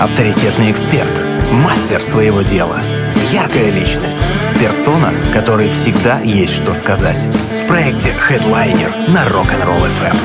авторитетный эксперт, мастер своего дела, яркая личность, персона, которой всегда есть что сказать. В проекте Headliner на Rock'n'Roll FM.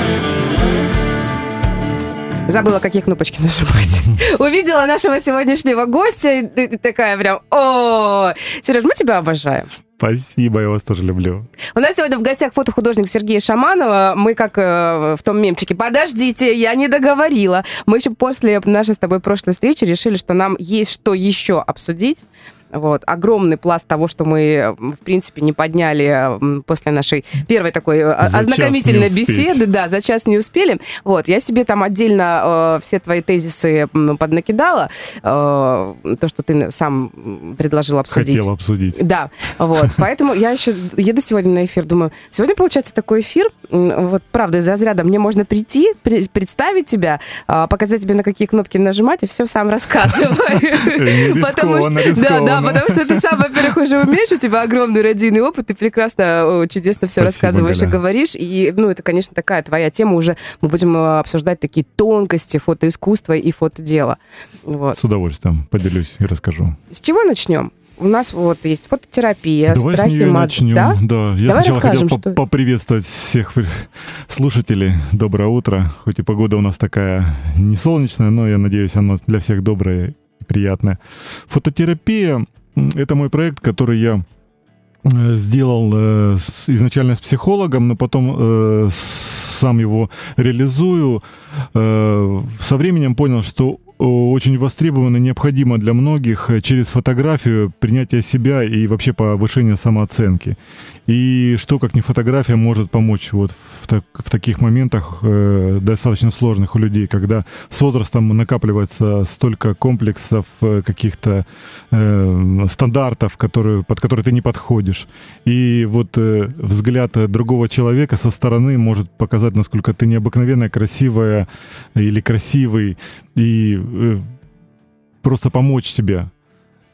Забыла, какие кнопочки нажимать. Увидела нашего сегодняшнего гостя и такая прям, о, Сереж, мы тебя обожаем. Спасибо, я вас тоже люблю. У нас сегодня в гостях фотохудожник Сергей Шаманова. Мы как э, в том мемчике, подождите, я не договорила. Мы еще после нашей с тобой прошлой встречи решили, что нам есть что еще обсудить. Вот. Огромный пласт того, что мы, в принципе, не подняли после нашей первой такой э, за ознакомительной беседы. Да, за час не успели. Вот. Я себе там отдельно э, все твои тезисы поднакидала. Э, то, что ты сам предложил обсудить. Хотел обсудить. Да. Вот. Поэтому я еще еду сегодня на эфир. Думаю, сегодня получается такой эфир. Вот, правда, из разряда мне можно прийти, представить тебя, э, показать тебе, на какие кнопки нажимать, и все сам рассказываю. Потому что, да, да, потому что ты сам, во-первых, уже умеешь, у тебя огромный родийный опыт, ты прекрасно, чудесно все рассказываешь и говоришь. И, ну, это, конечно, такая твоя тема уже. Мы будем э, обсуждать такие тонкости фотоискусства и фотодела. Вот. С удовольствием поделюсь и расскажу. С чего начнем? у нас вот есть фототерапия, Давай страхи, с нее мат... начнем. Да? да. Я Давай сначала хотел что... поприветствовать всех слушателей. Доброе утро. Хоть и погода у нас такая не солнечная, но я надеюсь, она для всех добрая и приятная. Фототерапия это мой проект, который я э, сделал э, изначально с психологом, но потом э, сам его реализую. Со временем понял, что очень востребовано необходимо для многих через фотографию принятие себя и вообще повышение самооценки. И что, как не фотография, может помочь вот в, так, в таких моментах э, достаточно сложных у людей, когда с возрастом накапливается столько комплексов, э, каких-то э, стандартов, которые, под которые ты не подходишь. И вот э, взгляд другого человека со стороны может показать, насколько ты необыкновенная, красивая или красивый, и э, просто помочь тебе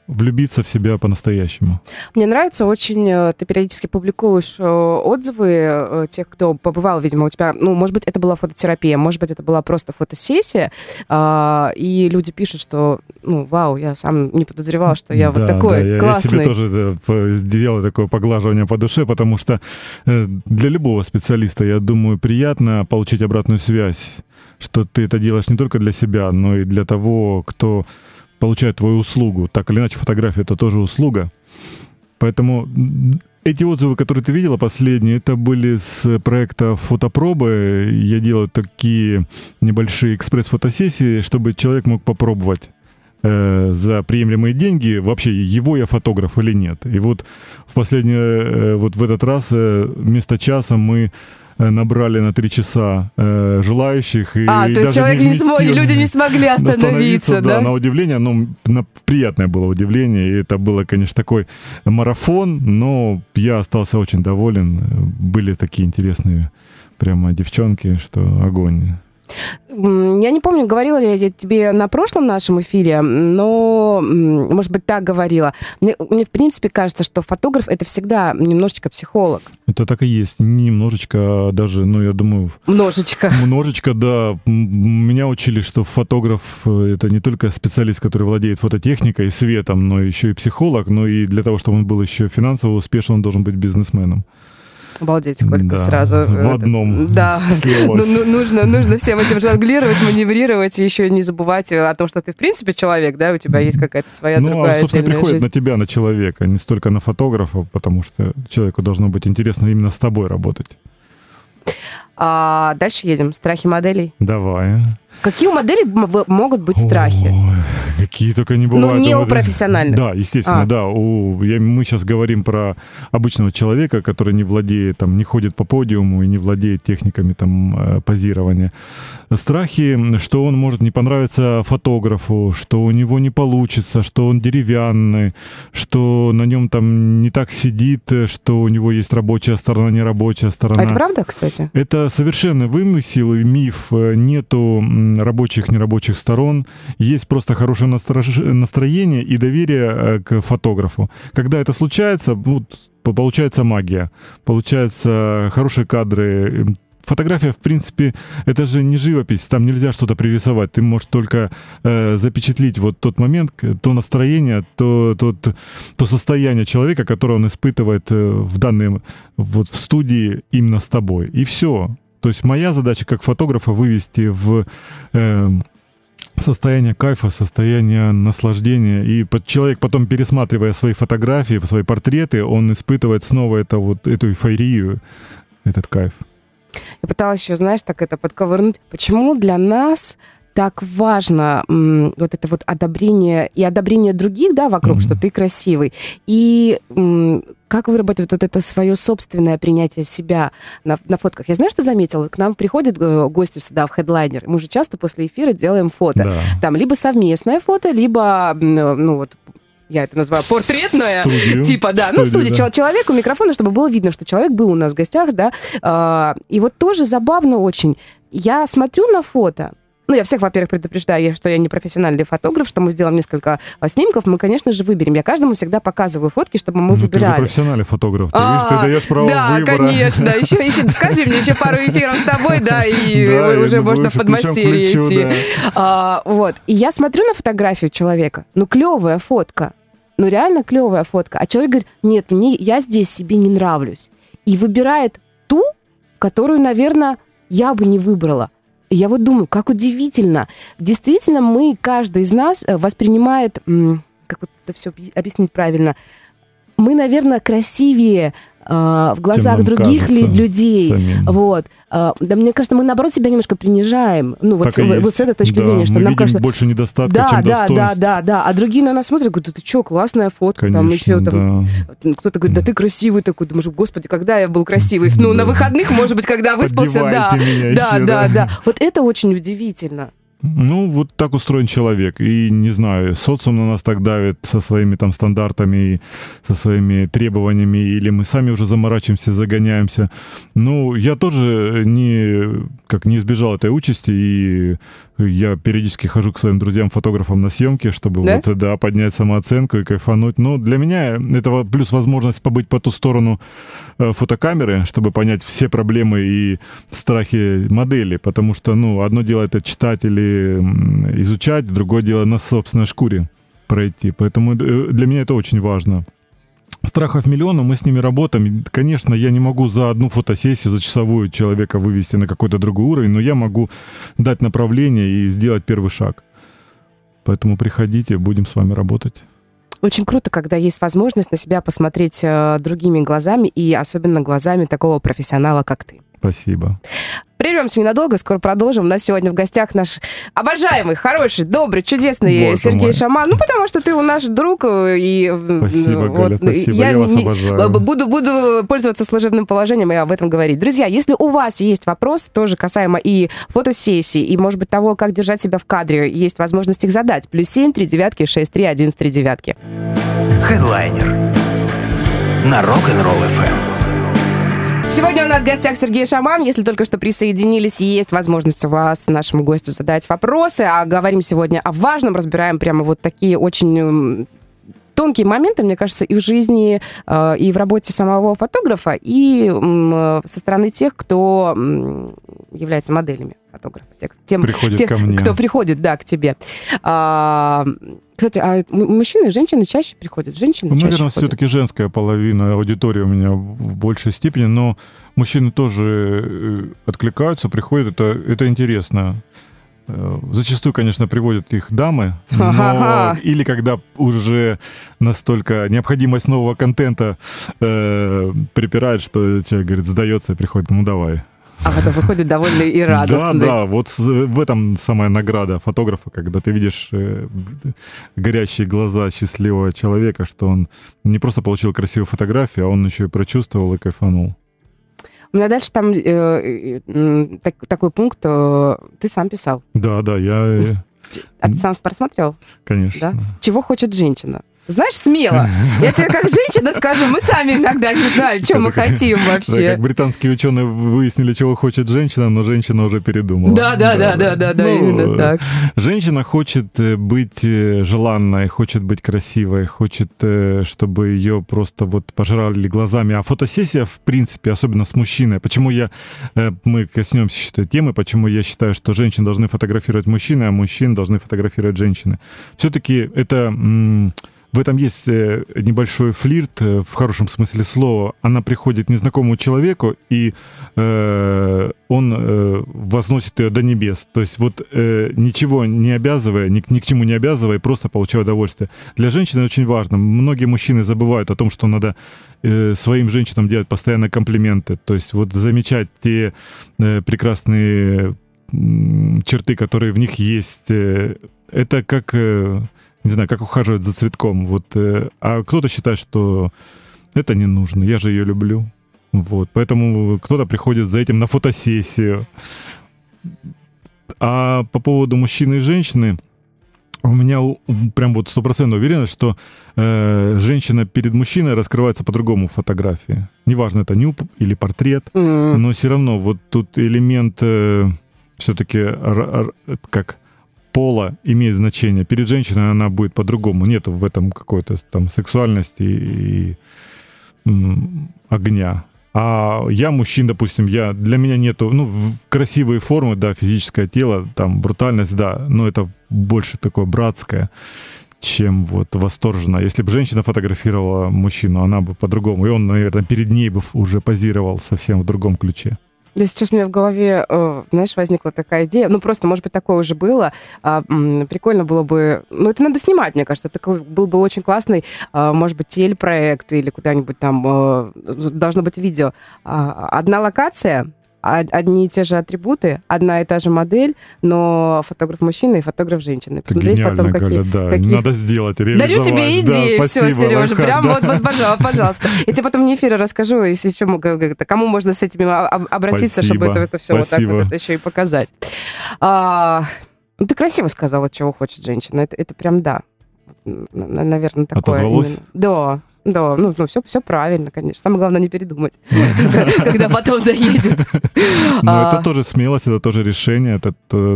влюбиться в себя по-настоящему. Мне нравится очень, э, ты периодически публикуешь э, отзывы э, тех, кто побывал, видимо, у тебя, ну, может быть, это была фототерапия, может быть, это была просто фотосессия, а, и люди пишут, что, ну, вау, я сам не подозревал, что я да, вот такой да, классный. Я, я себе тоже сделал такое поглаживание по душе, потому что для любого специалиста, я думаю, приятно получить обратную связь, что ты это делаешь не только для себя, но и для того, кто получает твою услугу. Так или иначе, фотография — это тоже услуга. Поэтому эти отзывы, которые ты видела последние, это были с проекта фотопробы. Я делаю такие небольшие экспресс-фотосессии, чтобы человек мог попробовать э, за приемлемые деньги, вообще его я фотограф или нет. И вот в последний, э, вот в этот раз э, вместо часа мы набрали на три часа э, желающих. И, а, и то есть человек не, не смог, люди не смогли остановиться, да? Да, на удивление, ну, на, приятное было удивление, и это было, конечно, такой марафон, но я остался очень доволен. Были такие интересные прямо девчонки, что огонь. Я не помню, говорила ли я тебе на прошлом нашем эфире, но, может быть, так говорила. Мне, мне в принципе, кажется, что фотограф — это всегда немножечко психолог. Это так и есть. Немножечко, а даже, ну, я думаю... Множечко. Множечко, да. Меня учили, что фотограф — это не только специалист, который владеет фототехникой и светом, но еще и психолог. Но и для того, чтобы он был еще финансово успешен, он должен быть бизнесменом. Обалдеть, сколько да, сразу. В одном Да, ну, ну, нужно, нужно всем этим жонглировать, маневрировать, и еще не забывать о том, что ты, в принципе, человек, да, у тебя есть какая-то своя ну, другая а, собственно, приходит жизнь. на тебя, на человека, не столько на фотографа, потому что человеку должно быть интересно именно с тобой работать. А дальше едем. Страхи моделей. Давай. Какие у моделей могут быть страхи? Ой, какие только не бывают. Ну, не у профессиональных. Да, естественно, а. да. У, я, мы сейчас говорим про обычного человека, который не владеет, там, не ходит по подиуму и не владеет техниками там э, позирования. Страхи, что он может не понравиться фотографу, что у него не получится, что он деревянный, что на нем там не так сидит, что у него есть рабочая сторона, нерабочая сторона. А это правда, кстати? Это совершенно вымысел и миф. Нету рабочих, нерабочих сторон. Есть просто хорошее настроение и доверие э, к фотографу. Когда это случается, вот, получается магия. Получаются хорошие кадры, фотография, в принципе, это же не живопись, там нельзя что-то пририсовать. Ты можешь только э, запечатлить вот тот момент, то настроение, то, то, то состояние человека, которое он испытывает э, в данном, вот в студии именно с тобой. И все. То есть моя задача как фотографа вывести в э, состояние кайфа, состояние наслаждения. И человек потом, пересматривая свои фотографии, свои портреты, он испытывает снова это, вот, эту эйфорию, этот кайф. Я пыталась еще, знаешь, так это подковырнуть. Почему для нас так важно вот это вот одобрение и одобрение других, да, вокруг, mm-hmm. что ты красивый, и как выработать вот это свое собственное принятие себя на, на фотках. Я знаю, что заметила, к нам приходят э, гости сюда в хедлайнер, мы же часто после эфира делаем фото. Да. Там либо совместное фото, либо, ну вот, я это называю портретное, студию. типа, да, студию, ну, студия, да. человеку микрофона, чтобы было видно, что человек был у нас в гостях, да, а, и вот тоже забавно очень. Я смотрю на фото, ну, я всех, во-первых, предупреждаю, что я не профессиональный фотограф, что мы сделаем несколько а, снимков, мы, конечно же, выберем. Я каждому всегда показываю фотки, чтобы мы ну, выбирали. Ты профессиональный фотограф, ты, а, видишь, ты даешь право да, выбора. Да, конечно. Еще, еще, скажи мне еще пару эфиров с тобой, да, и да, уже можно в подмастерье идти. Да. А, вот. И я смотрю на фотографию человека, ну, клевая фотка, ну, реально клевая фотка. А человек говорит, нет, мне, я здесь себе не нравлюсь. И выбирает ту, которую, наверное, я бы не выбрала я вот думаю, как удивительно. Действительно, мы, каждый из нас э, воспринимает, как вот это все объяснить правильно, мы, наверное, красивее э, в глазах других людей. Самим. Вот. Э, да, мне кажется, мы наоборот себя немножко принижаем. Ну, вот, с, вот с этой точки да, зрения, что мы нам видим кажется. больше недостатков, да, чем да, да, да, да. А другие на нас смотрят, говорят, ты что, классная фотка, Конечно, там еще там. Да. Кто-то говорит, да ты красивый такой. Думаешь, господи, когда я был красивый? Ну, на выходных, может быть, когда выспался, да. Да, еще, да, да, да. Вот это очень удивительно. Ну, вот так устроен человек. И, не знаю, социум на нас так давит со своими там стандартами, со своими требованиями, или мы сами уже заморачиваемся, загоняемся. Ну, я тоже не, как не избежал этой участи, и я периодически хожу к своим друзьям-фотографам на съемки, чтобы да? вот, да, поднять самооценку и кайфануть. Но для меня это плюс возможность побыть по ту сторону э, фотокамеры, чтобы понять все проблемы и страхи модели, потому что, ну, одно дело это читать или изучать, другое дело на собственной шкуре пройти. Поэтому э, для меня это очень важно. Страхов миллиона, мы с ними работаем. Конечно, я не могу за одну фотосессию, за часовую человека вывести на какой-то другой уровень, но я могу дать направление и сделать первый шаг. Поэтому приходите, будем с вами работать. Очень круто, когда есть возможность на себя посмотреть э, другими глазами и особенно глазами такого профессионала, как ты. Спасибо. Прервемся ненадолго, скоро продолжим. У нас сегодня в гостях наш обожаемый, хороший, добрый, чудесный Боже Сергей мой. Шаман. Ну, потому что ты у нас друг. Э, и, спасибо, вот, Галя, спасибо. Я, я вас не, обожаю. Буду, буду пользоваться служебным положением и об этом говорить. Друзья, если у вас есть вопрос, тоже касаемо и фотосессии, и, может быть, того, как держать себя в кадре, есть возможность их задать. Плюс семь, три девятки, шесть, три, один, три девятки. Хедлайнер на Rock'n'Roll FM. Сегодня у нас в гостях Сергей Шаман. Если только что присоединились, есть возможность у вас нашему гостю задать вопросы. А говорим сегодня о важном, разбираем прямо вот такие очень тонкие моменты, мне кажется, и в жизни, э, и в работе самого фотографа, и со стороны тех, кто является моделями фотографа. Тем, приходит тех, ко мне. кто приходит, да, к тебе. А, кстати, а мужчины и женщины чаще приходят? Женщины ну, чаще Наверное, все-таки женская половина аудитории у меня в большей степени, но мужчины тоже э, откликаются, приходят. Это, это интересно. Э, зачастую, конечно, приводят их дамы, но или когда уже настолько необходимость нового контента э, припирает, что человек говорит, сдается и приходит, ну давай. А потом выходит довольный и радостный. Да, да, вот в этом самая награда фотографа, когда ты видишь э, горящие глаза счастливого человека, что он не просто получил красивую фотографию, а он еще и прочувствовал и кайфанул. У меня дальше там э, э, так, такой пункт, э, ты сам писал. Да, да, я... А ты сам просмотрел? Конечно. Да? Чего хочет женщина? Знаешь, смело. Я тебе как женщина скажу, мы сами иногда не знаем, что мы хотим вообще. Как британские ученые выяснили, чего хочет женщина, но женщина уже передумала. Да, да, да, да, да, да, ну, именно так. Женщина хочет э, быть э, желанной, хочет быть красивой, хочет, э, чтобы ее просто вот пожрали глазами. А фотосессия, в принципе, особенно с мужчиной, почему я, мы коснемся этой темы, почему я считаю, что женщины должны фотографировать мужчины, а мужчин должны фотографировать женщины. Все-таки это в этом есть э, небольшой флирт, э, в хорошем смысле слова. Она приходит к незнакомому человеку, и э, он э, возносит ее до небес. То есть вот э, ничего не обязывая, ни, ни к чему не обязывая, просто получая удовольствие. Для женщины очень важно. Многие мужчины забывают о том, что надо э, своим женщинам делать постоянно комплименты. То есть вот замечать те э, прекрасные черты, которые в них есть. Э, это как не знаю, как ухаживать за цветком. Вот, э, а кто-то считает, что это не нужно, я же ее люблю. Вот, поэтому кто-то приходит за этим на фотосессию. А по поводу мужчины и женщины, у меня прям вот стопроцентная уверенность, что э, женщина перед мужчиной раскрывается по-другому в фотографии. Неважно, это нюб или портрет, mm-hmm. но все равно вот тут элемент э, все-таки как пола имеет значение. Перед женщиной она будет по-другому. Нет в этом какой-то там сексуальности и, и огня. А я мужчина, допустим, я для меня нету, ну, красивые формы, да, физическое тело, там, брутальность, да, но это больше такое братское, чем вот восторженно. Если бы женщина фотографировала мужчину, она бы по-другому, и он, наверное, перед ней бы уже позировал совсем в другом ключе. Да, сейчас у меня в голове, э, знаешь, возникла такая идея. Ну, просто, может быть, такое уже было. А, прикольно было бы... Ну, это надо снимать, мне кажется. Такой был бы очень классный, а, может быть, телепроект или куда-нибудь там... Э, должно быть видео. А, одна локация, одни и те же атрибуты, одна и та же модель, но фотограф мужчина и фотограф женщина. Посмотреть потом, какие, Галя, да. какие... Надо сделать. Дарю тебе идеи, да, все, Сережа, лайфхак, прям да. вот, вот, пожалуйста, пожалуйста. Я тебе потом не эфире расскажу, если еще кому можно с этими обратиться, Спасибо. чтобы это, это все Спасибо. вот так вот это еще и показать. А, ну, ты красиво сказала, чего хочет женщина. Это, это прям да. Наверное, такое. Отозвалось? Именно. Да. Да, ну, ну все, все правильно, конечно. Самое главное не передумать, когда потом доедет. Но это а. тоже смелость, это тоже решение, это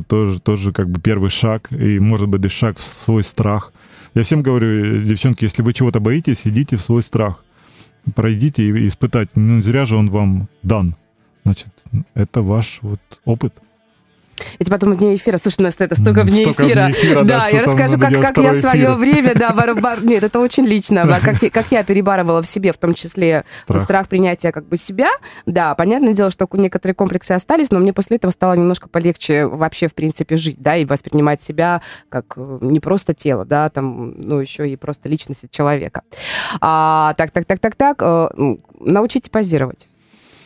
тоже, тоже как бы первый шаг, и может быть и шаг в свой страх. Я всем говорю, девчонки, если вы чего-то боитесь, идите в свой страх. Пройдите и испытайте. Ну, зря же он вам дан. Значит, это ваш вот опыт. Эти потом вне эфира. Слушай, у нас это столько вне столько эфира. Вне эфира да, да я расскажу, как, как я свое время, да, бар, бар, нет, это очень лично, как, как я перебарывала в себе, в том числе страх. страх принятия как бы себя. Да, понятное дело, что некоторые комплексы остались, но мне после этого стало немножко полегче вообще, в принципе, жить, да, и воспринимать себя как э, не просто тело, да, там, ну, еще и просто личность человека. А, так, так, так, так, так, э, научите позировать.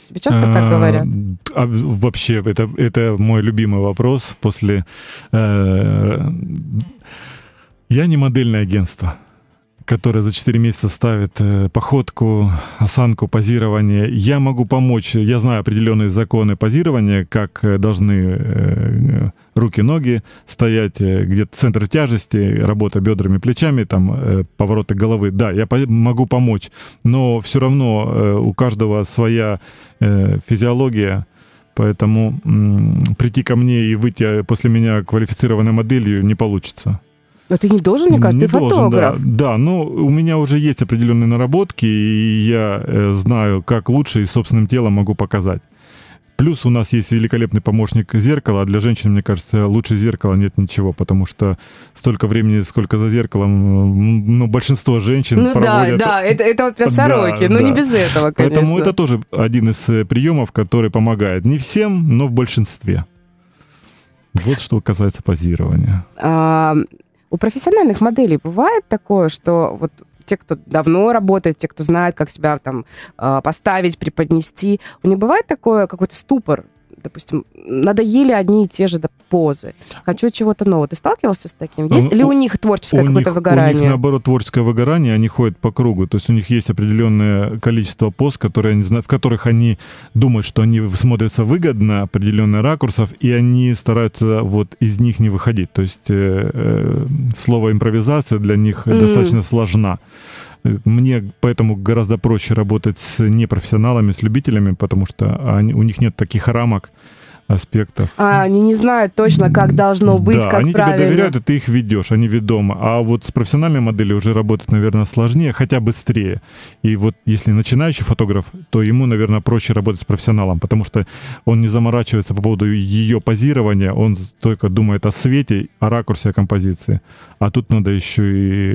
Тебе часто так а, говорят? А, вообще, это, это мой любимый вопрос после... Э, я не модельное агентство которая за 4 месяца ставит э, походку, осанку, позирование. Я могу помочь, я знаю определенные законы позирования, как э, должны э, руки, ноги стоять, где-то центр тяжести, работа бедрами, плечами, там повороты головы. Да, я могу помочь, но все равно у каждого своя физиология, Поэтому прийти ко мне и выйти после меня квалифицированной моделью не получится. Но ты не должен, мне кажется, не ты должен, фотограф. Да, да, но у меня уже есть определенные наработки, и я э, знаю, как лучше и собственным телом могу показать. Плюс у нас есть великолепный помощник зеркала, а для женщин, мне кажется, лучше зеркала нет ничего, потому что столько времени, сколько за зеркалом, ну, большинство женщин ну, проводят... да, да, это, это вот про сороки, да, но да. не без этого, конечно. Поэтому это тоже один из э, приемов, который помогает. Не всем, но в большинстве. Вот что касается позирования. А, у профессиональных моделей бывает такое, что вот те, кто давно работает, те, кто знает, как себя там а, поставить, преподнести, у них бывает такое какой-то ступор, допустим, надоели одни и те же да, позы. Хочу чего-то нового. Ты сталкивался с таким? Есть Ну, ли у у- них творческое какое-то выгорание? У них, наоборот, творческое выгорание, они ходят по кругу. То есть у них есть определенное количество пост, которые они, в которых они думают, что они смотрятся выгодно, определенные ракурсов, и они стараются вот из них не выходить. То есть э, э, слово импровизация для них Мгм. достаточно сложна. Мне поэтому гораздо проще работать с непрофессионалами, с любителями, потому что они, у них нет таких рамок, аспектов. А, они не знают точно, как должно быть, да, как они правильно. тебе доверяют, и ты их ведешь, они ведомы. А вот с профессиональной моделью уже работать, наверное, сложнее, хотя быстрее. И вот если начинающий фотограф, то ему, наверное, проще работать с профессионалом, потому что он не заморачивается по поводу ее позирования, он только думает о свете, о ракурсе, о композиции. А тут надо еще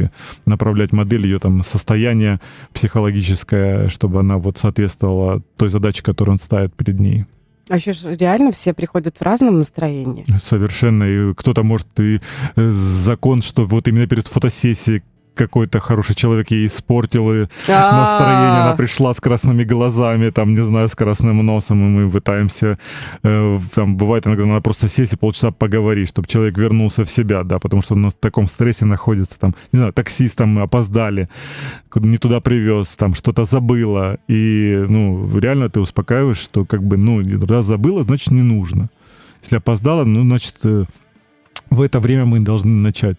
и направлять модель, ее там состояние психологическое, чтобы она вот соответствовала той задаче, которую он ставит перед ней. А еще ж реально все приходят в разном настроении. Совершенно. И кто-то может и э, закон, что вот именно перед фотосессией какой-то хороший человек ей испортил и настроение, она пришла с красными глазами, там, не знаю, с красным носом, и мы пытаемся, э, там, бывает иногда надо просто сесть и полчаса поговорить, чтобы человек вернулся в себя, да, потому что он в таком стрессе находится, там, не знаю, таксистом мы опоздали, не туда привез, там, что-то забыла, и, ну, реально ты успокаиваешь, что, как бы, ну, раз забыла, значит, не нужно. Если опоздала, ну, значит, э, в это время мы должны начать.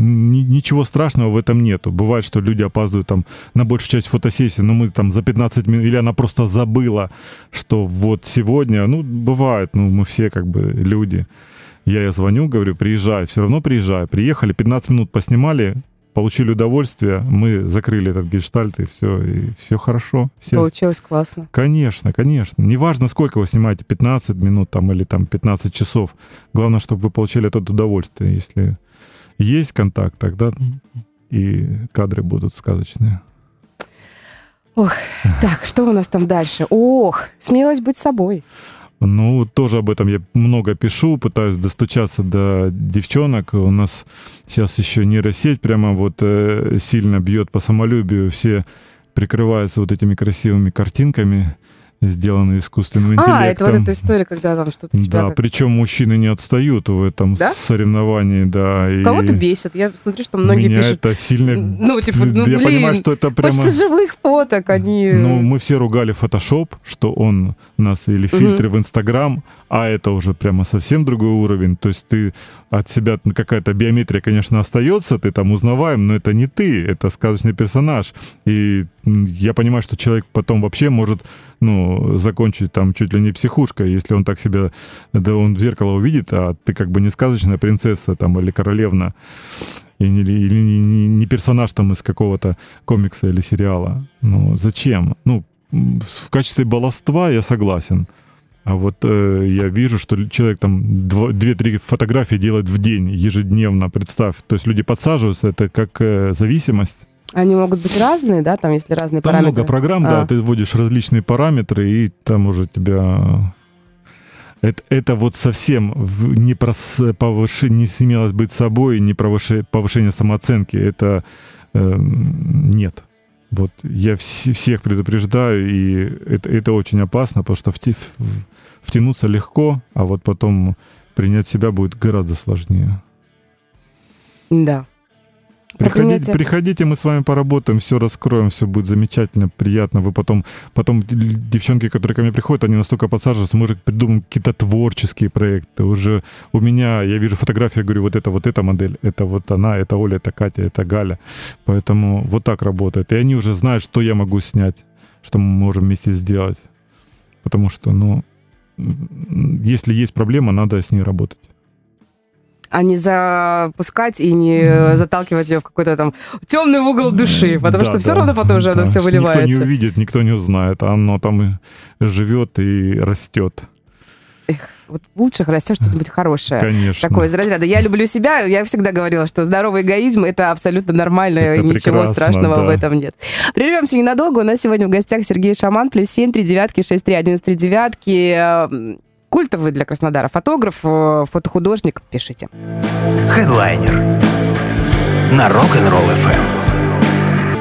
Ни- ничего страшного в этом нету. Бывает, что люди опаздывают там на большую часть фотосессии, но мы там за 15 минут, или она просто забыла, что вот сегодня, ну, бывает, ну, мы все как бы люди. Я ей звоню, говорю, приезжай, все равно приезжай. Приехали, 15 минут поснимали, получили удовольствие, мы закрыли этот гештальт, и все, и все хорошо. Все Получилось классно. Конечно, конечно. Неважно, сколько вы снимаете, 15 минут там или там 15 часов. Главное, чтобы вы получили это удовольствие. Если есть контакт, тогда и кадры будут сказочные. Так, что у нас там дальше? Ох, смелость быть собой. Ну, тоже об этом я много пишу, пытаюсь достучаться до девчонок. У нас сейчас еще нейросеть прямо вот э, сильно бьет по самолюбию. Все прикрываются вот этими красивыми картинками, сделанные искусственным интеллектом. А, это вот эта история, когда там что-то себя... Да, как- причем мужчины не отстают в этом Да? соревновании, да. И Кого-то бесит. Я смотрю, что многие меня пишут. это сильно... Ну, типа, ну, я блин, понимаю, что это прямо... Хочется живых фоток, они... Ну, мы все ругали Photoshop, что он нас или фильтры в Инстаграм, а это уже прямо совсем другой уровень. То есть ты от себя какая-то биометрия, конечно, остается, ты там узнаваем, но это не ты, это сказочный персонаж. И я понимаю, что человек потом вообще может, ну, закончить там чуть ли не психушкой, если он так себя, да, он в зеркало увидит, а ты как бы не сказочная принцесса там или королевна, и не, или не, не- персонаж там из какого-то комикса или сериала. Ну, зачем? Ну, в качестве баловства я согласен. А вот э, я вижу, что человек там дво- две-три фотографии делает в день, ежедневно, представь. То есть люди подсаживаются, это как э, зависимость. Они могут быть разные, да, там, если разные Там параметры. много программ, А. да, ты вводишь различные параметры, и там уже тебя... Это, это вот совсем не про повышение, не смелость быть собой, не про выше- повышение самооценки. Это эм, нет. Вот я вс- всех предупреждаю, и это, это очень опасно, потому что вти- в- втянуться легко, а вот потом принять себя будет гораздо сложнее. Да. Приходите, приходите, мы с вами поработаем, все раскроем, все будет замечательно, приятно. Вы потом, потом девчонки, которые ко мне приходят, они настолько подсаживаются, мы уже придумаем какие-то творческие проекты. Уже у меня, я вижу фотографии, я говорю, вот это вот эта модель, это вот она, это Оля, это Катя, это Галя. Поэтому вот так работает. И они уже знают, что я могу снять, что мы можем вместе сделать. Потому что, ну, если есть проблема, надо с ней работать. А не запускать и не э, заталкивать ее в какой-то там темный угол души, потому Да, что все да, равно потом уже оно да. все Никто выливается. не увидит, никто не узнает, а оно там и живет и растет. Вот лучше растет что-нибудь хорошее. Конечно. Такое из разряда. Я люблю себя. Я всегда говорила, что здоровый эгоизм это абсолютно нормально, Это и ничего страшного да. в этом нет. Прервемся ненадолго. У нас сегодня в гостях Сергей Шаман, плюс 7, 3 девятки, 6, 3, 11, 3 девятки. Культовый для Краснодара фотограф, э, фотохудожник. Пишите. Хедлайнер на Rock'n'Roll FM.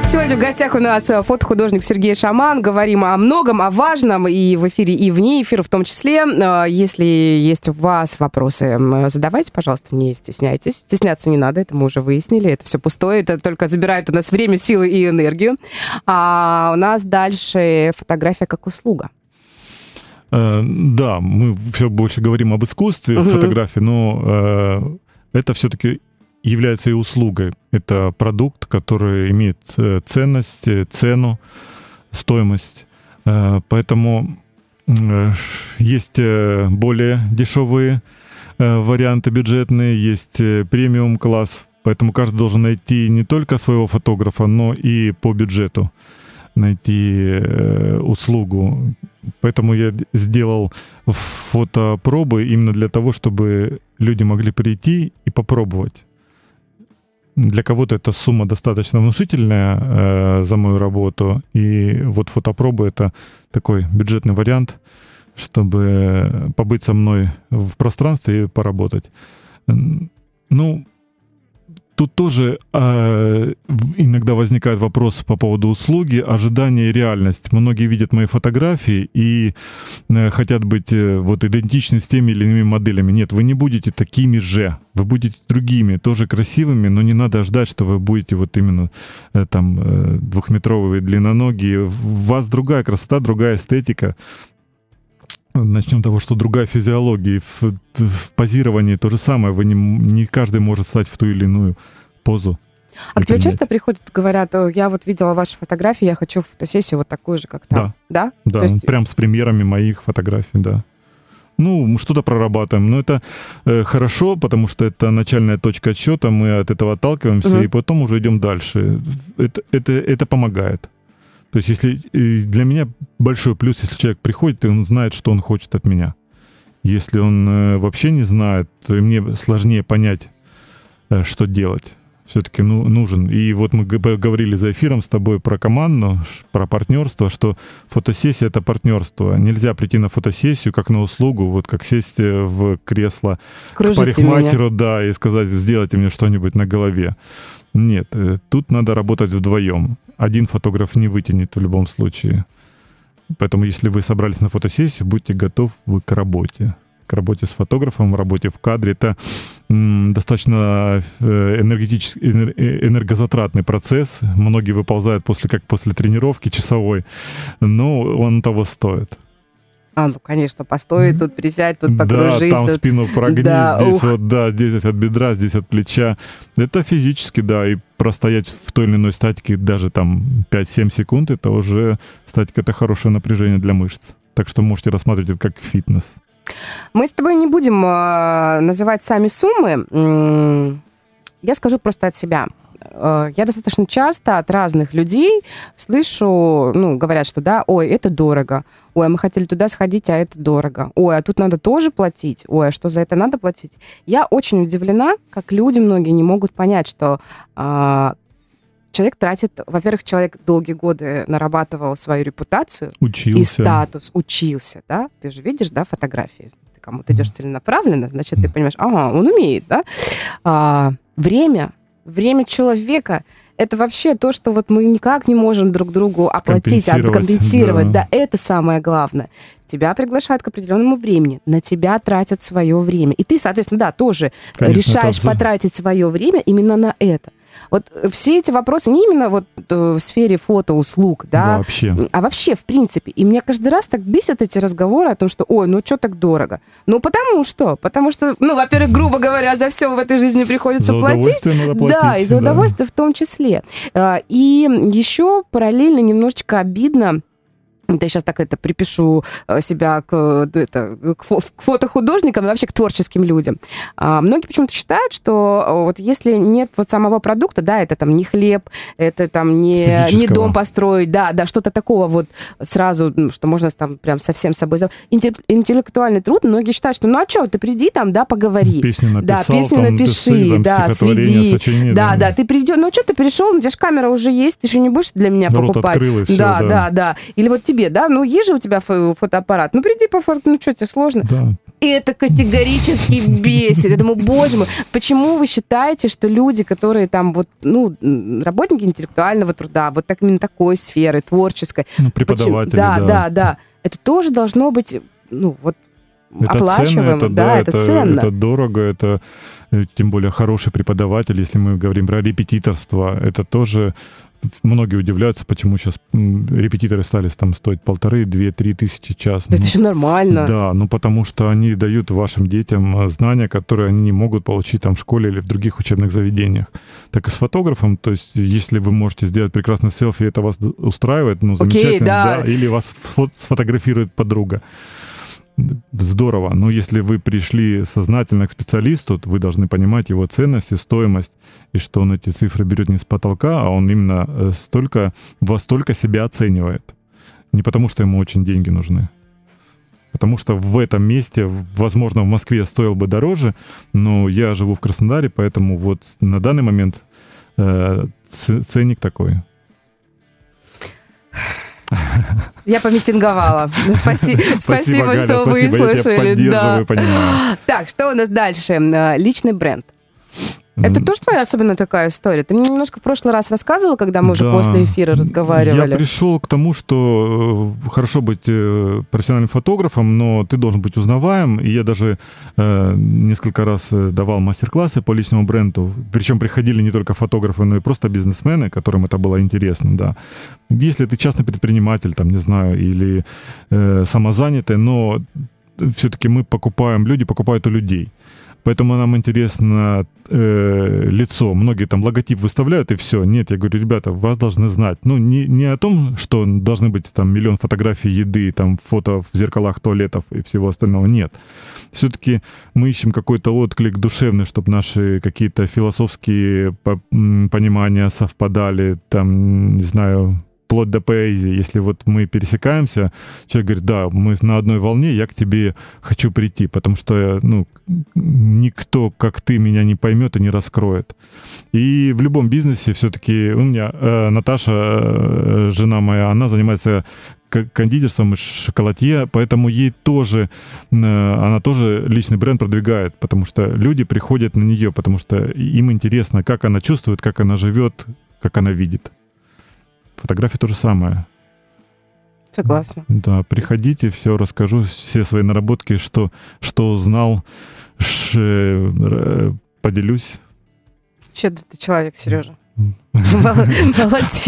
Сегодня в гостях у нас э, фотохудожник Сергей Шаман. Говорим о многом, о важном и в эфире, и вне эфира в том числе. Э, если есть у вас вопросы, задавайте, пожалуйста, не стесняйтесь. Стесняться не надо, это мы уже выяснили. Это все пустое, это только забирает у нас время, силы и энергию. А у нас дальше фотография как услуга. Э, да, мы все больше говорим об искусстве угу. фотографии, но э, это все-таки является и услугой. Это продукт, который имеет э, ценность, цену, стоимость. Э, поэтому есть более дешевые варианты бюджетные, есть премиум класс. Поэтому каждый должен найти не только своего фотографа, но и по бюджету найти услугу. Поэтому я сделал фотопробы именно для того, чтобы люди могли прийти и попробовать. Для кого-то эта сумма достаточно внушительная э, за мою работу. И вот фотопробы это такой бюджетный вариант, чтобы побыть со мной в пространстве и поработать. Ну, Тут тоже э, иногда возникает вопрос по поводу услуги, ожидания и реальность. Многие видят мои фотографии и э, хотят быть э, вот идентичны с теми или иными моделями. Нет, вы не будете такими же. Вы будете другими, тоже красивыми, но не надо ждать, что вы будете вот именно э, там э, двухметровые длинноногие. У вас другая красота, другая эстетика. Начнем с того, что другая физиология. В, в позировании то же самое. Вы не, не каждый может стать в ту или иную позу. А к тебе часто приходят, говорят, я вот видела ваши фотографии, я хочу фотосессию вот такую же, как там. Да. Да, да есть... прям с премьерами моих фотографий, да. Ну, что-то прорабатываем. Но это э, хорошо, потому что это начальная точка отсчета, мы от этого отталкиваемся, угу. и потом уже идем дальше. Это, это, это помогает. То есть если для меня большой плюс, если человек приходит, и он знает, что он хочет от меня. Если он э, вообще не знает, то мне сложнее понять, э, что делать. Все-таки ну, нужен. И вот мы говорили за эфиром с тобой про команду, про партнерство, что фотосессия это партнерство. Нельзя прийти на фотосессию как на услугу, вот как сесть э, в кресло Кружите к парикмахеру, меня. да, и сказать, сделайте мне что-нибудь на голове. Нет, тут надо работать вдвоем один фотограф не вытянет в любом случае. Поэтому, если вы собрались на фотосессию, будьте готовы к работе. К работе с фотографом, работе в кадре. Это м, достаточно э, энергетический, э, энергозатратный процесс. Многие выползают после, как после тренировки часовой, но он того стоит. А, ну, конечно, постой, тут присядь, тут покружись. Да, там тут... спину прогни, да, здесь ух. вот, да, здесь от бедра, здесь от плеча. Это физически, да, и простоять в той или иной статике даже там 5-7 секунд, это уже статика, это хорошее напряжение для мышц. Так что можете рассматривать это как фитнес. Мы с тобой не будем э, называть сами суммы. Я скажу просто от себя. Э, я достаточно часто от разных людей слышу, ну, говорят, что да, ой, это дорого, ой, а мы хотели туда сходить, а это дорого, ой, а тут надо тоже платить, ой, а что за это надо платить? Я очень удивлена, как люди многие не могут понять, что а, человек тратит, во-первых, человек долгие годы нарабатывал свою репутацию учился. и статус, учился, да? Ты же видишь, да, фотографии. Ты кому-то идешь целенаправленно, значит, ты понимаешь, ага, он умеет, да? А, время время человека это вообще то, что вот мы никак не можем друг другу оплатить, а компенсировать, компенсировать. Да. да, это самое главное. Тебя приглашают к определенному времени, на тебя тратят свое время. И ты, соответственно, да, тоже Конечно, решаешь потратить свое время именно на это. Вот э, все эти вопросы не именно вот э, в сфере фотоуслуг, да, вообще. а вообще в принципе. И меня каждый раз так бесят эти разговоры о том, что, ой, ну что так дорого? Ну потому что, потому что, ну, во-первых, грубо говоря, за все в этой жизни приходится за платить. Надо платить. Да, и за удовольствие да. в том числе. А, и еще параллельно немножечко обидно, я сейчас так это припишу э, себя к, это, к фотохудожникам и вообще к творческим людям. А, многие почему-то считают, что э, вот если нет вот самого продукта, да, это там не хлеб, это там не, не дом построить, да, да, что-то такого вот сразу, что можно там прям совсем собой... Интеллектуальный труд, многие считают, что ну а что, ты приди там, да, поговори. Песню написал, да, песню там, напиши, писы, да, сведи. Сочини, да, да, да, ты придешь, ну что ты пришел, у тебя же камера уже есть, ты же не будешь для меня Рот покупать. Открыл, и все, да, да, да, да. Или вот тебе тебе, да, ну есть же у тебя фотоаппарат, ну приди по фото, ну что тебе сложно? Да. это категорически бесит. Я думаю, боже мой, почему вы считаете, что люди, которые там вот, ну, работники интеллектуального труда, вот так, именно такой сферы, творческой. Ну, преподаватели, да, да. Да, да, Это тоже должно быть, ну, вот это оплачиваемо, ценно, это, да, да, это, это ценно. Это дорого, это э, тем более хороший преподаватель, если мы говорим про репетиторство, это тоже многие удивляются, почему сейчас репетиторы стали там стоить полторы, две, три тысячи час. Это ну, еще нормально. Да, ну потому что они дают вашим детям э, знания, которые они не могут получить там в школе или в других учебных заведениях. Так и с фотографом, то есть если вы можете сделать прекрасный селфи, это вас устраивает, ну замечательно, Окей, да. да, или вас сфотографирует подруга здорово. Но если вы пришли сознательно к специалисту, то вы должны понимать его ценность и стоимость, и что он эти цифры берет не с потолка, а он именно э, столько, во столько себя оценивает. Не потому, что ему очень деньги нужны. Потому что в этом месте, возможно, в Москве стоил бы дороже, но я живу в Краснодаре, поэтому вот на данный момент э, ценник такой. Я помитинговала. Ну, спасибо, спасибо, что вы слышали. Да. Так, что у нас дальше? Э, личный бренд. Это тоже твоя особенно такая история? Ты мне немножко в прошлый раз рассказывал, когда мы да. уже после эфира разговаривали. Я пришел к тому, что э, хорошо быть э, профессиональным фотографом, но ты должен быть узнаваем. И я даже э, несколько раз э, давал мастер-классы по личному бренду. Причем приходили не только фотографы, но и просто бизнесмены, которым это было интересно, да. Если ты частный предприниматель, там, не знаю, или э, самозанятый, но все-таки мы покупаем, люди покупают у людей. Поэтому нам интересно э, лицо. Многие там логотип выставляют и все. Нет, я говорю, ребята, вас должны знать. Ну, не, не о том, что должны быть там миллион фотографий еды, там фото в зеркалах туалетов и всего остального. Нет. Все-таки мы ищем какой-то отклик душевный, чтобы наши какие-то философские понимания совпадали, там, не знаю, вплоть до поэзии. Если вот мы пересекаемся, человек говорит, да, мы на одной волне, я к тебе хочу прийти, потому что ну, никто, как ты, меня не поймет и не раскроет. И в любом бизнесе все-таки у меня э, Наташа, э, жена моя, она занимается кондитерством, шоколадье, поэтому ей тоже, э, она тоже личный бренд продвигает, потому что люди приходят на нее, потому что им интересно, как она чувствует, как она живет, как она видит. Фотография то же самое. Согласна. Да, приходите, все расскажу, все свои наработки, что, что узнал, ш, э, поделюсь. Щедрый ты человек, Сережа. Молодец.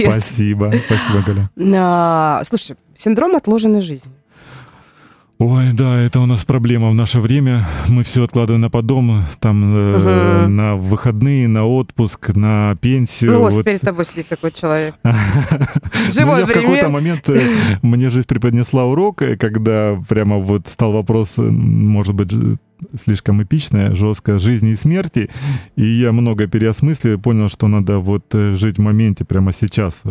Спасибо, спасибо, Галя. А, слушай, синдром отложенной жизни. Ой, да, это у нас проблема в наше время. Мы все откладываем на подом, там э, на выходные, на отпуск, на пенсию. Ну, вот, вот. перед тобой сидит такой человек. Живой ну, в какой-то момент э, мне жизнь преподнесла урок, э, когда прямо вот стал вопрос, э, может быть, слишком эпичная, жесткая жизни и смерти. И я много переосмыслил, понял, что надо вот жить в моменте прямо сейчас.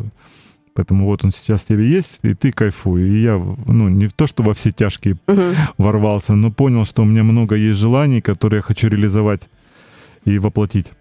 Поэтому вот он сейчас тебе есть, и ты кайфуй. И я, ну, не то, что во все тяжкие угу. ворвался, но понял, что у меня много есть желаний, которые я хочу реализовать и воплотить.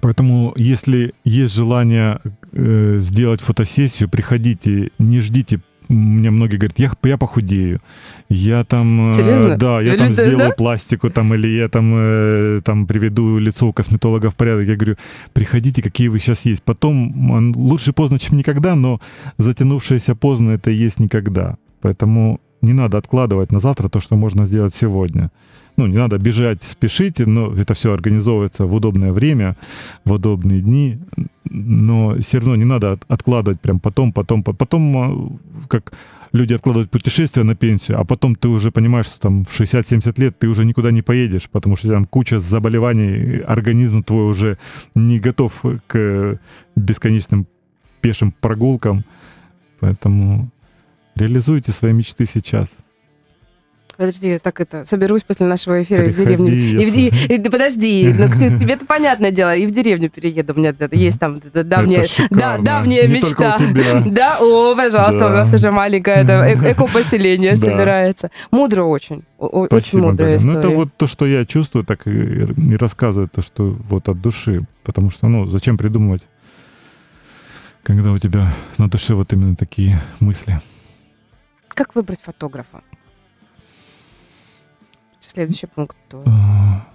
Поэтому, если есть желание э, сделать фотосессию, приходите, не ждите мне многие говорят, я, я похудею, я там, э, Серьезно? да, я там сделаю да? пластику, там, или я там, э, там приведу лицо у косметолога в порядок. Я говорю, приходите, какие вы сейчас есть. Потом лучше поздно, чем никогда, но затянувшееся поздно это и есть никогда. Поэтому не надо откладывать на завтра то, что можно сделать сегодня. Ну, не надо бежать, спешить, но это все организовывается в удобное время, в удобные дни. Но все равно не надо откладывать прям потом, потом, потом, а, как люди откладывают путешествия на пенсию, а потом ты уже понимаешь, что там в 60-70 лет ты уже никуда не поедешь, потому что там куча заболеваний, организм твой уже не готов к бесконечным пешим прогулкам. Поэтому Реализуйте свои мечты сейчас. Подожди, так это, соберусь после нашего эфира Приходи, в деревню. И, и, и, подожди, ну, тебе это понятное дело, и в деревню перееду. У меня есть там давняя, да, давняя Не мечта. Да, о, пожалуйста, да. у нас уже маленькое это, эко-поселение собирается. Мудро очень. Спасибо, очень мудрая история. Ну, это вот то, что я чувствую, так и, и рассказываю, то, что вот от души. Потому что, ну, зачем придумывать, когда у тебя на душе вот именно такие мысли. Как выбрать фотографа? Следующий пункт? А,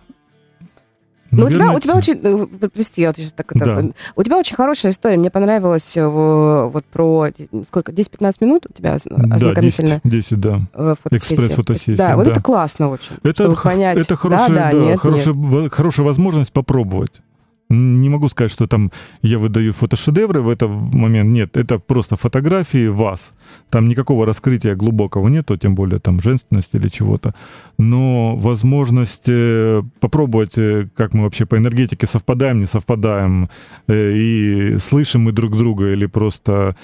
ну, у тебя, у тебя очень, э, прости, я вот сейчас так, да. так, у тебя очень хорошая история. Мне понравилось э, вот про сколько, 10-15 минут у тебя ознакомительная? Да, 10, 10 да. Э, Экспресс-фотосессия. Да, да, вот это классно очень. Это, понять, это хорошая, да, да, да, нет, хорошая, нет. хорошая возможность попробовать. Не могу сказать, что там я выдаю фотошедевры в этот момент. Нет, это просто фотографии вас. Там никакого раскрытия глубокого нету, тем более там женственности или чего-то. Но возможность э, попробовать, э, как мы вообще по энергетике совпадаем, не совпадаем, э, и слышим мы друг друга или просто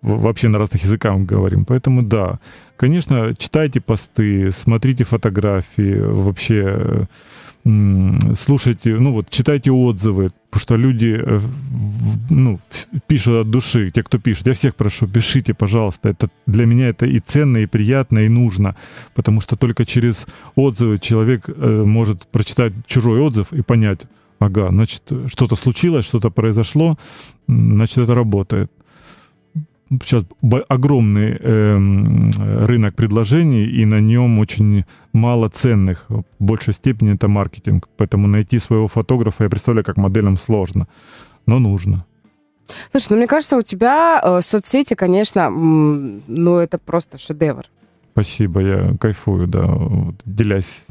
вообще на разных языках говорим. Поэтому да, конечно, читайте посты, смотрите фотографии, вообще слушайте, ну вот читайте отзывы, потому что люди э, ну, пишут от души, те, кто пишет. Я всех прошу, пишите, пожалуйста. Это для меня это и ценно, и приятно, и нужно, потому что только через отзывы человек э, может прочитать чужой отзыв и понять, ага, значит, что-то случилось, что-то произошло, значит, это работает сейчас огромный э, рынок предложений, и на нем очень мало ценных. В большей степени это маркетинг. Поэтому найти своего фотографа, я представляю, как моделям сложно, но нужно. Слушай, ну мне кажется, у тебя э, соцсети, конечно, ну это просто шедевр. Спасибо, я кайфую, да, вот, делясь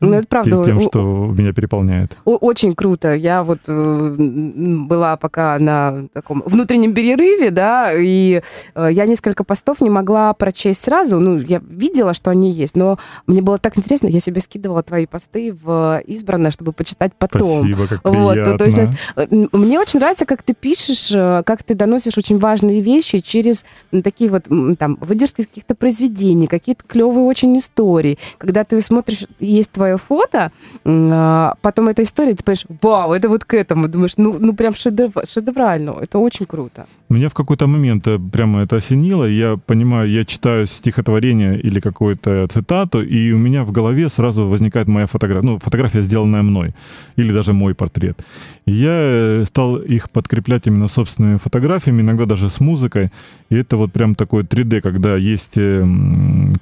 ну, это правда. Тем, что меня переполняет. Очень круто. Я вот э, была пока на таком внутреннем перерыве, да, и э, я несколько постов не могла прочесть сразу. Ну, я видела, что они есть, но мне было так интересно, я себе скидывала твои посты в избранное, чтобы почитать потом. Спасибо, как вот, приятно. То, есть, э, мне очень нравится, как ты пишешь, как ты доносишь очень важные вещи через такие вот там выдержки из каких-то произведений, какие-то клевые очень истории. Когда ты смотришь, есть твоя твое фото, а, потом эта история, ты понимаешь, вау, это вот к этому. Думаешь, ну, ну прям шедев, шедеврально, это очень круто. Меня в какой-то момент э, прямо это осенило, я понимаю, я читаю стихотворение или какую-то цитату, и у меня в голове сразу возникает моя фотография, ну, фотография, сделанная мной, или даже мой портрет. И я э, стал их подкреплять именно собственными фотографиями, иногда даже с музыкой, и это вот прям такое 3D, когда есть э,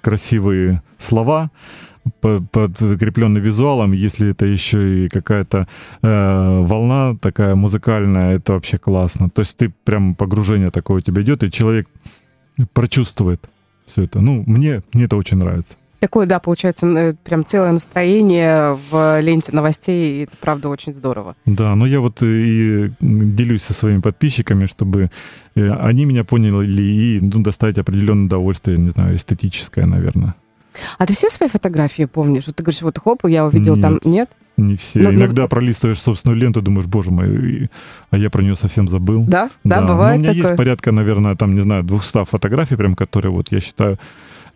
красивые слова, подкрепленный визуалом, если это еще и какая-то э, волна такая музыкальная, это вообще классно. То есть ты прям погружение такое у тебя идет, и человек прочувствует все это. Ну, мне, мне это очень нравится. Такое, да, получается, прям целое настроение в ленте новостей, и это правда очень здорово. Да, но я вот и делюсь со своими подписчиками, чтобы э, они меня поняли и ну, доставить определенное удовольствие, не знаю, эстетическое, наверное. А ты все свои фотографии помнишь? Вот ты говоришь, вот хоп, я увидел нет, там, нет? Не все. Ну, Иногда ну... пролистываешь собственную ленту, думаешь, боже мой, а я про нее совсем забыл. Да, да, да бывает Но у меня такое. есть порядка, наверное, там, не знаю, 200 фотографий, прям, которые вот я считаю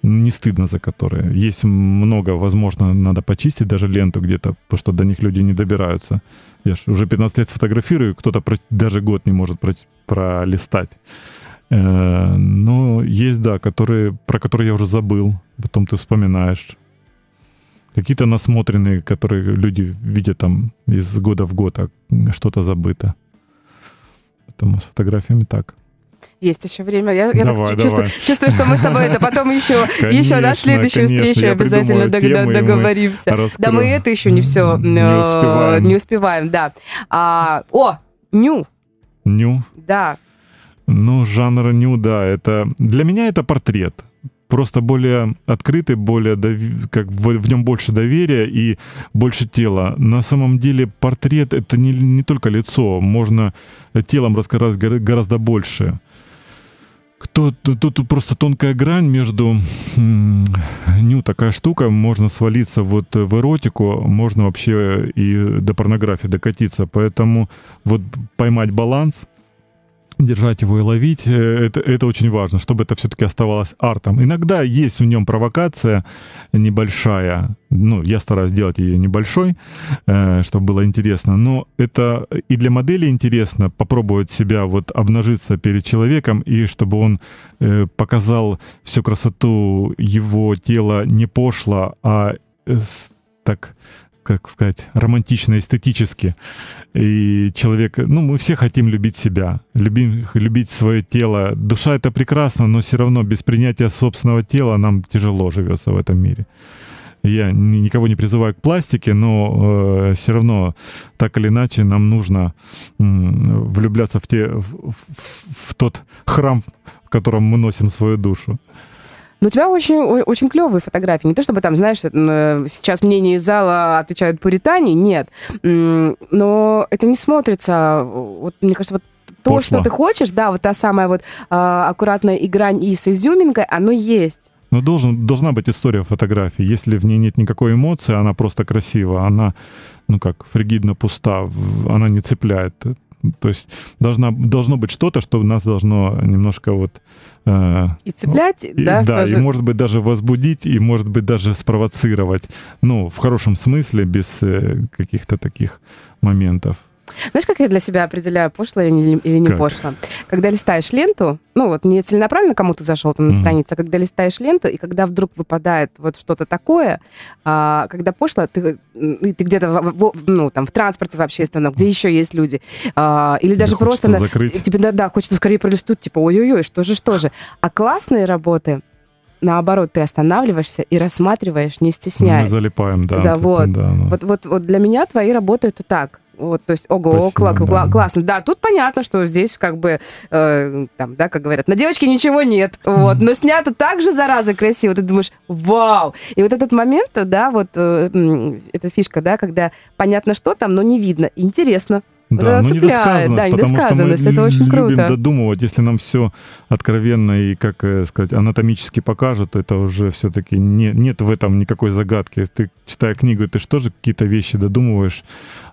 не стыдно за которые. Есть много, возможно, надо почистить даже ленту где-то, потому что до них люди не добираются. Я же уже 15 лет фотографирую, кто-то даже год не может пролистать. Э, но есть, да, которые, про которые я уже забыл, потом ты вспоминаешь. Какие-то насмотренные, которые люди видят там из года в год, а что-то забыто. Поэтому с фотографиями так. Есть еще время. Я, я давай, так чувствую, чувствую, что мы с тобой это потом еще, конечно, еще на следующую конечно, встречу обязательно дог- договоримся. Да, мы это еще не все не э, успеваем. Не успеваем, да. А, о, ню. Ню. Да. Ну, жанр ню, да, это... Для меня это портрет. Просто более открытый, более дов... как в, в нем больше доверия и больше тела. На самом деле портрет это не, не только лицо, можно телом рассказать гораздо больше. Кто, тут просто тонкая грань между ню такая штука, можно свалиться вот в эротику, можно вообще и до порнографии докатиться. Поэтому вот поймать баланс держать его и ловить, э, это, это очень важно, чтобы это все-таки оставалось артом. Иногда есть в нем провокация небольшая, ну, я стараюсь делать ее небольшой, э, чтобы было интересно, но это и для модели интересно попробовать себя вот обнажиться перед человеком, и чтобы он э, показал всю красоту его тела не пошло, а так как сказать, романтично, эстетически. И человек, ну, мы все хотим любить себя, любим, любить свое тело. Душа это прекрасно, но все равно без принятия собственного тела нам тяжело живется в этом мире. Я никого не призываю к пластике, но э, все равно так или иначе нам нужно э, влюбляться в, те, в, в, в тот храм, в котором мы носим свою душу. Но у тебя очень, очень клевые фотографии. Не то чтобы там, знаешь, э, сейчас мнение из зала отвечают пуритане, нет. Но это не смотрится. Вот, мне кажется, вот то, Пошло. что ты хочешь, да, вот та самая вот а, аккуратная игра и с изюминкой, оно есть. Но должен, должна быть история фотографии. Если в ней нет никакой эмоции, она просто красива, она, ну как, фригидно пуста, она не цепляет. То есть должна, должно быть что-то, что нас должно немножко вот... Э, и цеплять, ну, да? И, да, тоже... и может быть даже возбудить, и может быть даже спровоцировать. Ну, в хорошем смысле, без э, каких-то таких моментов. Знаешь, как я для себя определяю, пошло или, или не как? пошло? Когда листаешь ленту, ну вот не целенаправленно кому-то зашел там на mm-hmm. страницу, а когда листаешь ленту, и когда вдруг выпадает вот что-то такое, а, когда пошло, ты, ты где-то в, ну, там, в транспорте в общественном, где еще есть люди, а, или даже просто... На, тебе, да, да, хочется скорее пролистнуть, типа, ой-ой-ой, что же, что же. А классные работы, наоборот, ты останавливаешься и рассматриваешь, не стесняясь. Мы залипаем, да. За, вот, да, да. Вот, вот, вот для меня твои работы это так. Вот, то есть, ого, Спасибо, кла- кла- да. классно. Да, тут понятно, что здесь как бы, э, там, да, как говорят, на девочке ничего нет, вот, но снято так же, зараза, красиво. Ты думаешь, вау! И вот этот момент, да, вот, э, эта фишка, да, когда понятно, что там, но не видно. Интересно. Да, вот но недосказанность, да, потому что мы это очень любим круто. додумывать, если нам все откровенно и, как э, сказать, анатомически покажут, то это уже все-таки не, нет в этом никакой загадки. Ты, читая книгу, ты же какие-то вещи додумываешь,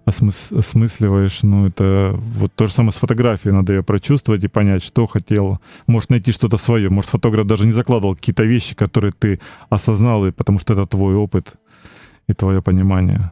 осмыс, осмысливаешь, ну это вот то же самое с фотографией, надо ее прочувствовать и понять, что хотел. Может найти что-то свое, может фотограф даже не закладывал какие-то вещи, которые ты осознал, и потому что это твой опыт и твое понимание.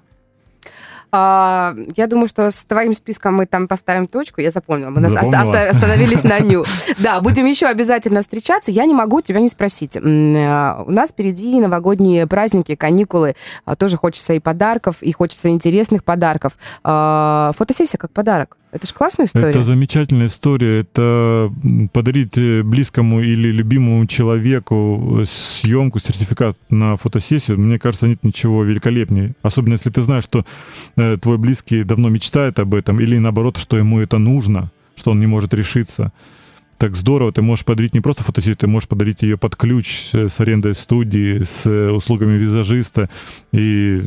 А, я думаю, что с твоим списком мы там поставим точку. Я запомнила. Мы Запомнила. остановились на ню. Да, будем еще обязательно встречаться. Я не могу тебя не спросить. А, у нас впереди новогодние праздники, каникулы. А, тоже хочется и подарков, и хочется интересных подарков. Фотосессия как подарок. Это же классная история. Это замечательная история. Это подарить э, близкому или любимому человеку э, съемку, сертификат на фотосессию. Мне кажется, нет ничего великолепнее. Особенно если ты знаешь, что э, твой близкий давно мечтает об этом, или наоборот, что ему это нужно, что он не может решиться. Так здорово, ты можешь подарить не просто фотосессию, ты можешь подарить ее под ключ с арендой студии, с услугами визажиста и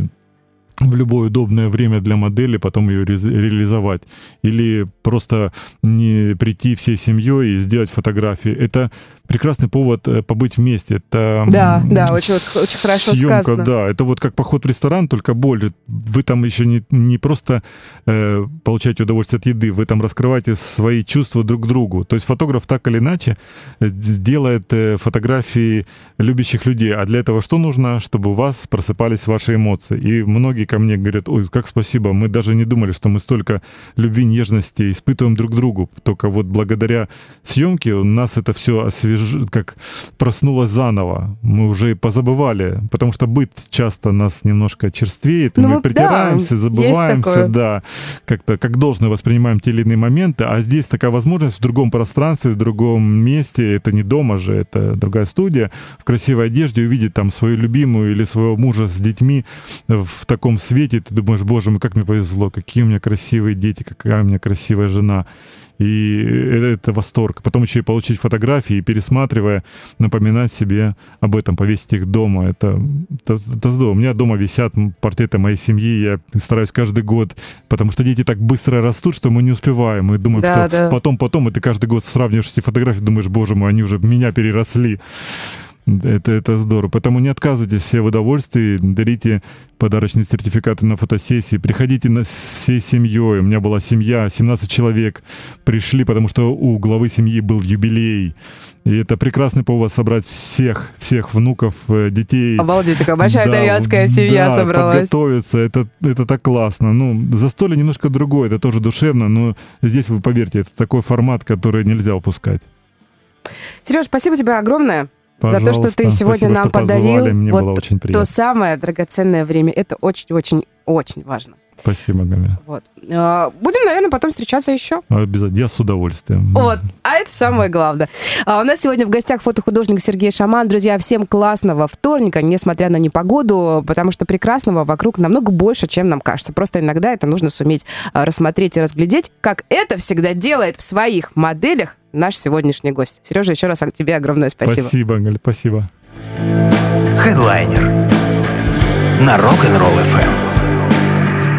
в любое удобное время для модели, потом ее ре реализовать. Или просто не прийти всей семьей и сделать фотографии. Это прекрасный повод э, побыть вместе. Это да, да, очень, очень хорошо съемка, сказано. Да, это вот как поход в ресторан, только более. Вы там еще не, не просто э, получаете удовольствие от еды, вы там раскрываете свои чувства друг к другу. То есть фотограф так или иначе э, делает э, фотографии любящих людей. А для этого что нужно? Чтобы у вас просыпались ваши эмоции. И многие ко мне говорят, ой, как спасибо, мы даже не думали, что мы столько любви, нежности испытываем друг к другу. Только вот благодаря съемке у нас это все освежает как проснулась заново. Мы уже и позабывали, потому что быт часто нас немножко черствеет, ну, мы притираемся, да, забываемся, да, как-то как должны воспринимаем те или иные моменты, а здесь такая возможность в другом пространстве, в другом месте, это не дома же, это другая студия, в красивой одежде увидеть там свою любимую или своего мужа с детьми в таком свете, ты думаешь, боже мой, как мне повезло, какие у меня красивые дети, какая у меня красивая жена. И это восторг. Потом еще и получить фотографии, и пересматривая, напоминать себе об этом, повесить их дома. Это, это, это здорово. У меня дома висят портреты моей семьи. Я стараюсь каждый год, потому что дети так быстро растут, что мы не успеваем. Мы думаем, да, что да. потом, потом, и ты каждый год сравниваешь эти фотографии, думаешь, боже мой, они уже меня переросли. Это, это здорово. Поэтому не отказывайтесь все в удовольствии, дарите подарочные сертификаты на фотосессии, приходите на всей семьей. У меня была семья, 17 человек пришли, потому что у главы семьи был юбилей. И это прекрасный повод собрать всех, всех внуков, э, детей. Обалдеть, такая большая да, итальянская семья да, собралась. подготовиться, это, это так классно. Ну, застолье немножко другое, это тоже душевно, но здесь, вы поверьте, это такой формат, который нельзя упускать. Сереж, спасибо тебе огромное. Пожалуйста. За то, что ты сегодня Спасибо, нам подарил Мне вот было очень приятно. то самое драгоценное время. Это очень-очень-очень важно. Спасибо, Галя. Вот. А, Будем, наверное, потом встречаться еще. Обязательно. Я с удовольствием. Вот, а это самое главное. А у нас сегодня в гостях фотохудожник Сергей Шаман. Друзья, всем классного вторника, несмотря на непогоду, потому что прекрасного вокруг намного больше, чем нам кажется. Просто иногда это нужно суметь а, рассмотреть и разглядеть, как это всегда делает в своих моделях наш сегодняшний гость. Сережа, еще раз тебе огромное спасибо. Спасибо, Галя, спасибо. Хедлайнер на Rock'n'Roll FM.